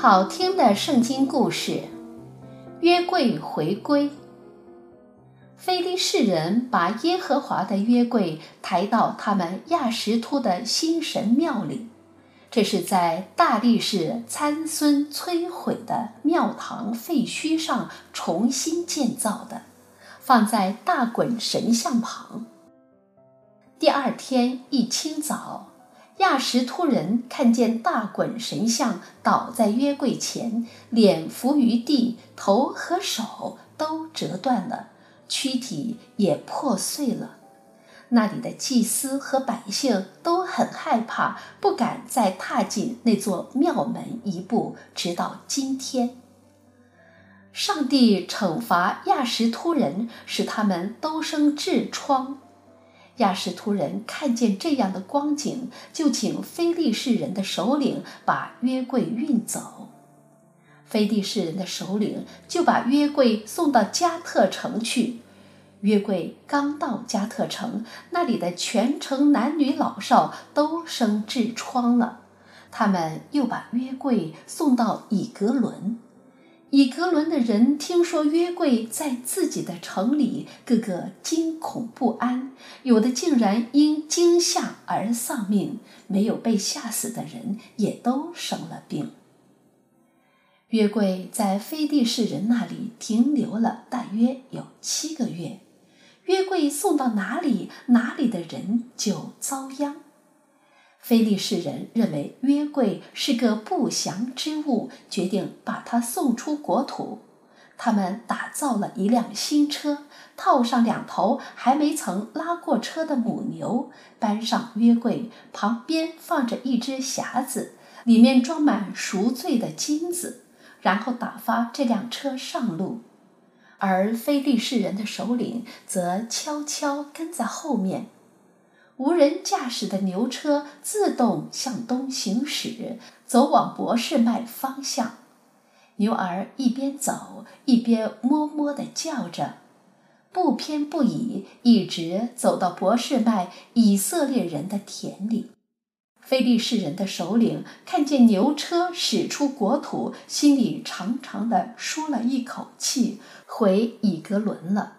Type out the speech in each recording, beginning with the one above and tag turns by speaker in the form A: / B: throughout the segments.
A: 好听的圣经故事，约柜回归。非利士人把耶和华的约柜抬到他们亚实突的新神庙里，这是在大力士参孙摧毁的庙堂废墟上重新建造的，放在大衮神像旁。第二天一清早，亚什突人看见大衮神像倒在约柜前，脸伏于地，头和手都折断了，躯体也破碎了。那里的祭司和百姓都很害怕，不敢再踏进那座庙门一步，直到今天。上帝惩罚亚什突人，使他们都生痔疮。亚实突人看见这样的光景，就请非利士人的首领把约柜运走。非利士人的首领就把约柜送到加特城去。约柜刚到加特城，那里的全城男女老少都生痔疮了。他们又把约柜送到以格伦。以格伦的人听说约柜在自己的城里，个个惊恐不安，有的竟然因惊吓而丧命，没有被吓死的人也都生了病。约柜在非利士人那里停留了大约有七个月，约柜送到哪里，哪里的人就遭殃。菲利士人认为约柜是个不祥之物，决定把它送出国土。他们打造了一辆新车，套上两头还没曾拉过车的母牛，搬上约柜，旁边放着一只匣子，里面装满赎罪的金子，然后打发这辆车上路。而非利士人的首领则悄悄跟在后面。无人驾驶的牛车自动向东行驶，走往伯士麦方向。牛儿一边走一边哞哞地叫着，不偏不倚，一直走到伯士麦以色列人的田里。非利士人的首领看见牛车驶出国土，心里长长地舒了一口气，回以革伦了。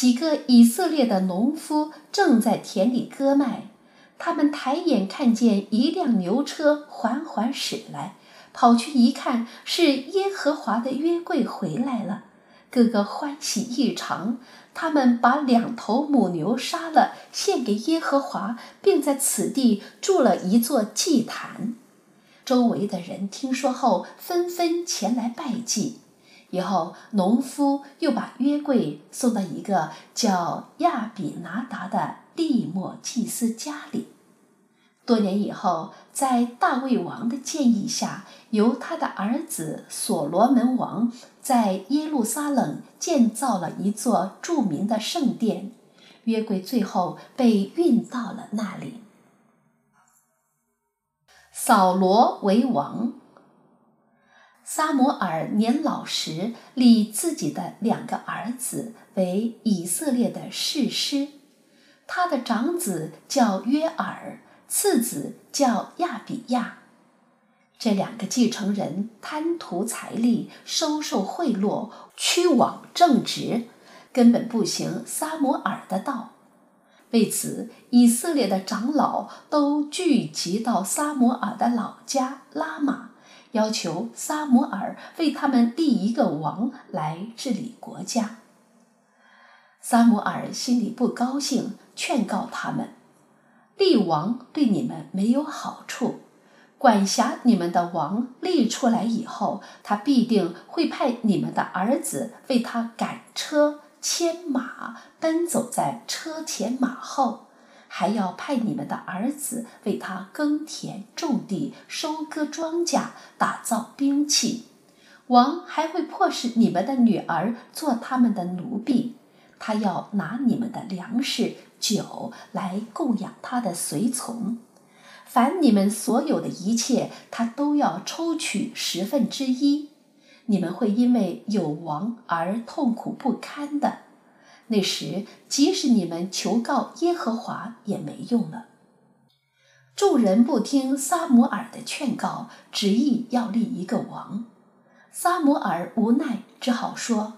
A: 几个以色列的农夫正在田里割麦，他们抬眼看见一辆牛车缓缓驶来，跑去一看，是耶和华的约柜回来了，个个欢喜异常。他们把两头母牛杀了，献给耶和华，并在此地筑了一座祭坛。周围的人听说后，纷纷前来拜祭。以后，农夫又把约柜送到一个叫亚比拿达的利末祭司家里。多年以后，在大卫王的建议下，由他的儿子所罗门王在耶路撒冷建造了一座著名的圣殿。约柜最后被运到了那里。扫罗为王。撒摩尔年老时，立自己的两个儿子为以色列的士师。他的长子叫约珥，次子叫亚比亚。这两个继承人贪图财利，收受贿赂，屈枉正直，根本不行撒摩尔的道。为此，以色列的长老都聚集到撒摩尔的老家拉玛。要求撒母耳为他们立一个王来治理国家。撒母耳心里不高兴，劝告他们：立王对你们没有好处。管辖你们的王立出来以后，他必定会派你们的儿子为他赶车、牵马，奔走在车前马后。还要派你们的儿子为他耕田、种地、收割庄稼、打造兵器。王还会迫使你们的女儿做他们的奴婢，他要拿你们的粮食、酒来供养他的随从。凡你们所有的一切，他都要抽取十分之一。你们会因为有王而痛苦不堪的。那时，即使你们求告耶和华也没用了。众人不听撒母耳的劝告，执意要立一个王。撒母耳无奈，只好说：“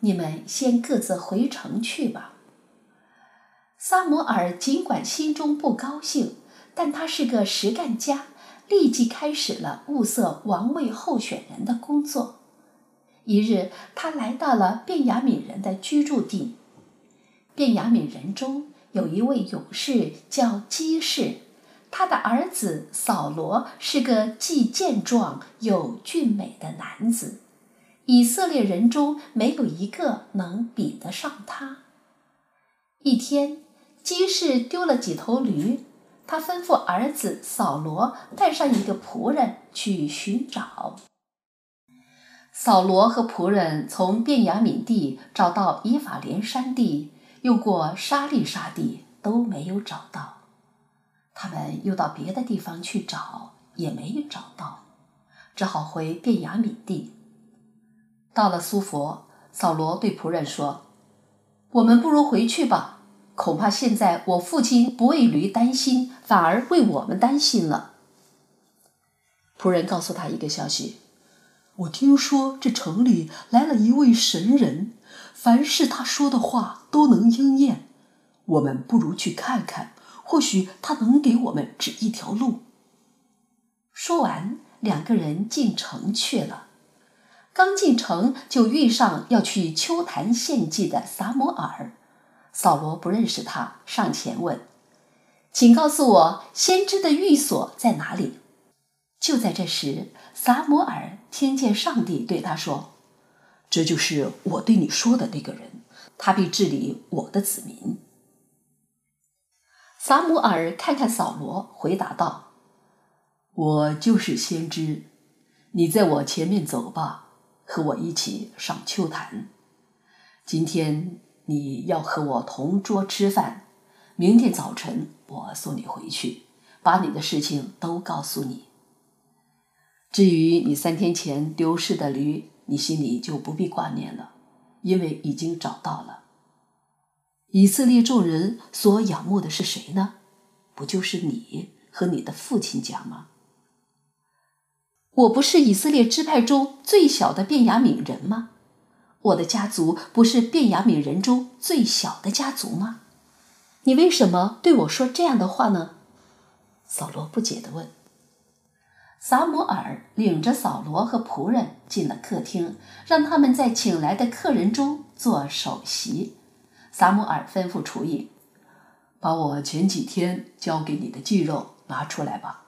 A: 你们先各自回城去吧。”撒母耳尽管心中不高兴，但他是个实干家，立即开始了物色王位候选人的工作。一日，他来到了便雅悯人的居住地。便雅悯人中有一位勇士叫基士。他的儿子扫罗是个既健壮又俊美的男子，以色列人中没有一个能比得上他。一天，基士丢了几头驴，他吩咐儿子扫罗带上一个仆人去寻找。扫罗和仆人从便雅悯地找到以法莲山地，又过沙利沙地，都没有找到。他们又到别的地方去找，也没有找到，只好回便雅悯地。到了苏弗，扫罗对仆人说：“我们不如回去吧，恐怕现在我父亲不为驴担心，反而为我们担心了。”仆人告诉他一个消息：“我听说这城里来了一位神人，凡是他说的话都能应验，我们不如去看看。”或许他能给我们指一条路。说完，两个人进城去了。刚进城，就遇上要去丘坛献祭的撒摩尔。扫罗不认识他，上前问：“请告诉我，先知的寓所在哪里？”就在这时，撒母耳听见上帝对他说：“这就是我对你说的那个人，他必治理我的子民。”撒母耳看看扫罗，回答道：“我就是先知，你在我前面走吧，和我一起上丘坛。今天你要和我同桌吃饭，明天早晨我送你回去，把你的事情都告诉你。至于你三天前丢失的驴，你心里就不必挂念了，因为已经找到了。”以色列众人所仰慕的是谁呢？不就是你和你的父亲家吗？我不是以色列支派中最小的便雅悯人吗？我的家族不是便雅悯人中最小的家族吗？你为什么对我说这样的话呢？扫罗不解地问。撒母耳领着扫罗和仆人进了客厅，让他们在请来的客人中做首席。撒母耳吩咐厨役：“把我前几天交给你的鸡肉拿出来吧。”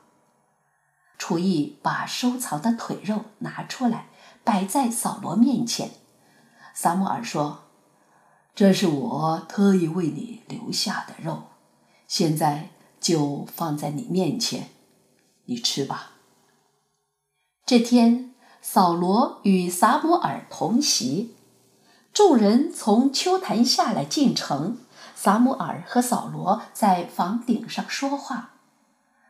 A: 厨役把收藏的腿肉拿出来，摆在扫罗面前。撒母耳说：“这是我特意为你留下的肉，现在就放在你面前，你吃吧。”这天，扫罗与撒母耳同席。众人从丘坛下来进城，撒母耳和扫罗在房顶上说话。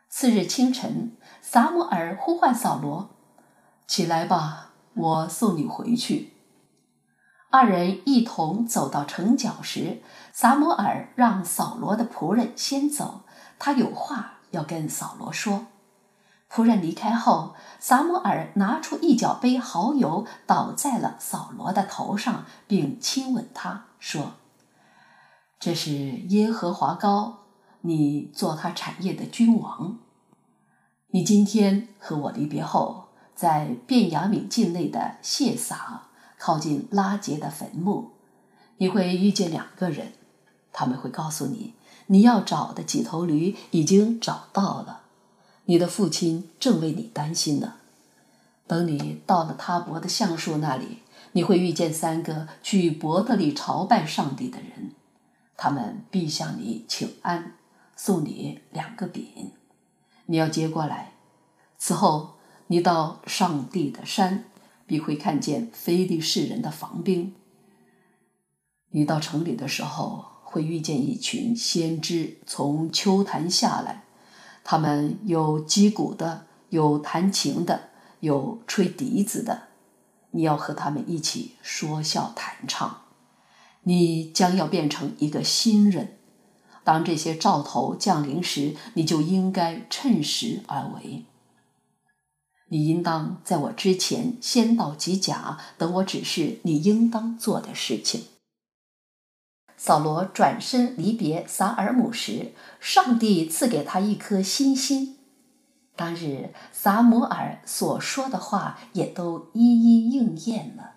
A: 次日清晨，撒母耳呼唤扫罗：“起来吧，我送你回去。”二人一同走到城角时，撒母耳让扫罗的仆人先走，他有话要跟扫罗说。仆人离开后，撒母耳拿出一角杯蚝油，倒在了扫罗的头上，并亲吻他，说：“这是耶和华膏，你做他产业的君王。你今天和我离别后，在便雅悯境内的谢撒，靠近拉杰的坟墓，你会遇见两个人，他们会告诉你，你要找的几头驴已经找到了。”你的父亲正为你担心呢。等你到了他伯的橡树那里，你会遇见三个去伯特利朝拜上帝的人，他们必向你请安，送你两个饼，你要接过来。此后，你到上帝的山，必会看见非利士人的防兵。你到城里的时候，会遇见一群先知从丘坛下来。他们有击鼓的，有弹琴的，有吹笛子的。你要和他们一起说笑弹唱。你将要变成一个新人，当这些兆头降临时，你就应该趁时而为。你应当在我之前先到吉甲，等我指示你应当做的事情。扫罗转身离别撒耳姆时，上帝赐给他一颗新心。当日撒摩尔所说的话也都一一应验了。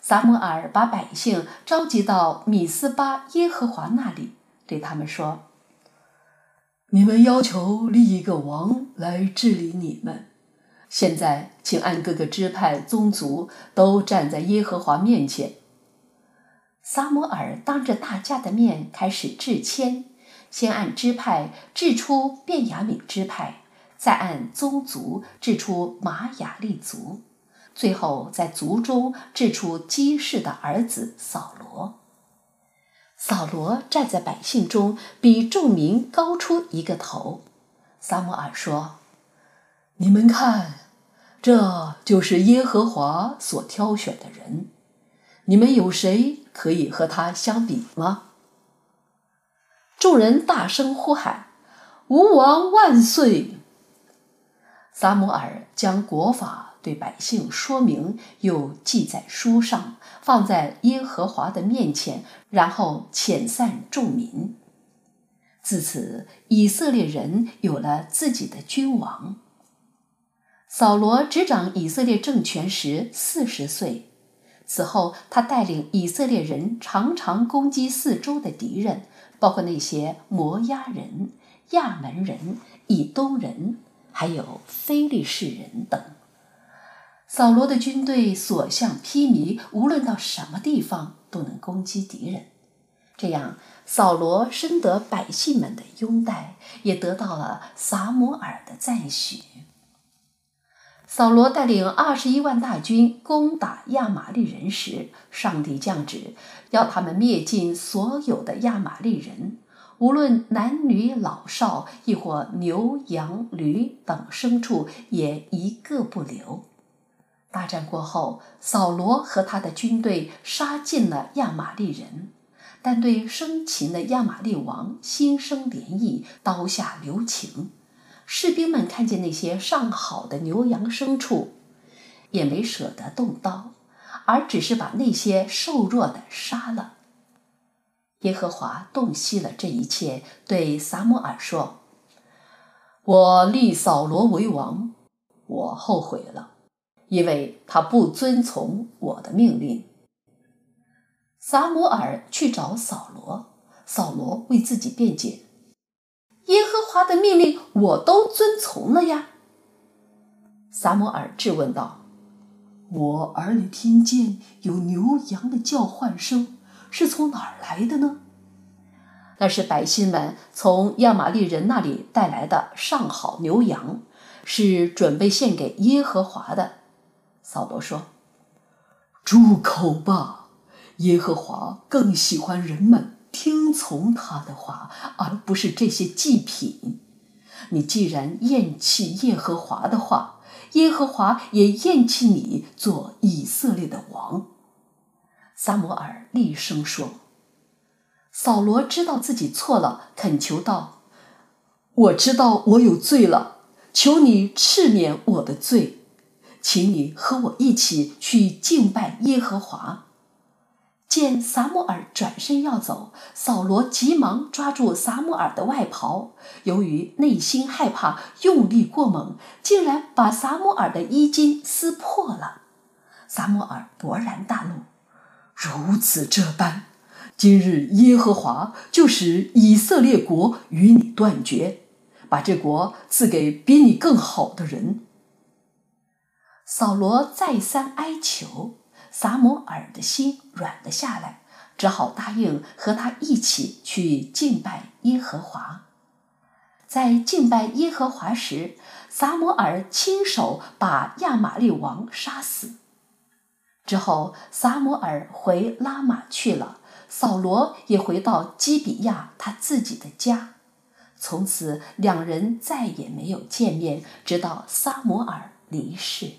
A: 撒摩尔把百姓召集到米斯巴耶和华那里，对他们说：“你们要求立一个王来治理你们。现在，请按各个支派宗族都站在耶和华面前。”撒摩尔当着大家的面开始制签，先按支派制出便雅悯支派，再按宗族制出玛雅利族，最后在族中制出基士的儿子扫罗。扫罗站在百姓中，比众民高出一个头。撒摩尔说：“你们看，这就是耶和华所挑选的人。你们有谁？”可以和他相比吗？众人大声呼喊：“吾王万岁！”撒母耳将国法对百姓说明，又记在书上，放在耶和华的面前，然后遣散众民。自此，以色列人有了自己的君王。扫罗执掌以色列政权时四十岁。此后，他带领以色列人常常攻击四周的敌人，包括那些摩押人、亚门人、以东人，还有非利士人等。扫罗的军队所向披靡，无论到什么地方都能攻击敌人。这样，扫罗深得百姓们的拥戴，也得到了撒母耳的赞许。扫罗带领二十一万大军攻打亚玛力人时，上帝降旨，要他们灭尽所有的亚玛力人，无论男女老少，亦或牛羊驴等牲畜，也一个不留。大战过后，扫罗和他的军队杀尽了亚玛力人，但对生擒的亚玛力王心生怜意，刀下留情。士兵们看见那些上好的牛羊牲畜，也没舍得动刀，而只是把那些瘦弱的杀了。耶和华洞悉了这一切，对撒母耳说：“我立扫罗为王，我后悔了，因为他不遵从我的命令。”撒母耳去找扫罗，扫罗为自己辩解。耶和华的命令我都遵从了呀。撒母耳质问道：“我耳里听见有牛羊的叫唤声，是从哪儿来的呢？”那是百姓们从亚玛力人那里带来的上好牛羊，是准备献给耶和华的。扫罗说：“住口吧！耶和华更喜欢人们。”听从他的话，而不是这些祭品。你既然厌弃耶和华的话，耶和华也厌弃你做以色列的王。撒摩尔厉声说：“扫罗知道自己错了，恳求道：‘我知道我有罪了，求你赦免我的罪，请你和我一起去敬拜耶和华。’”见撒母耳转身要走，扫罗急忙抓住撒母耳的外袍，由于内心害怕，用力过猛，竟然把撒母耳的衣襟撕破了。撒母耳勃然大怒：“如此这般，今日耶和华就使以色列国与你断绝，把这国赐给比你更好的人。”扫罗再三哀求。撒摩尔的心软了下来，只好答应和他一起去敬拜耶和华。在敬拜耶和华时，撒摩尔亲手把亚玛力王杀死。之后，撒摩尔回拉玛去了，扫罗也回到基比亚他自己的家。从此，两人再也没有见面，直到撒摩尔离世。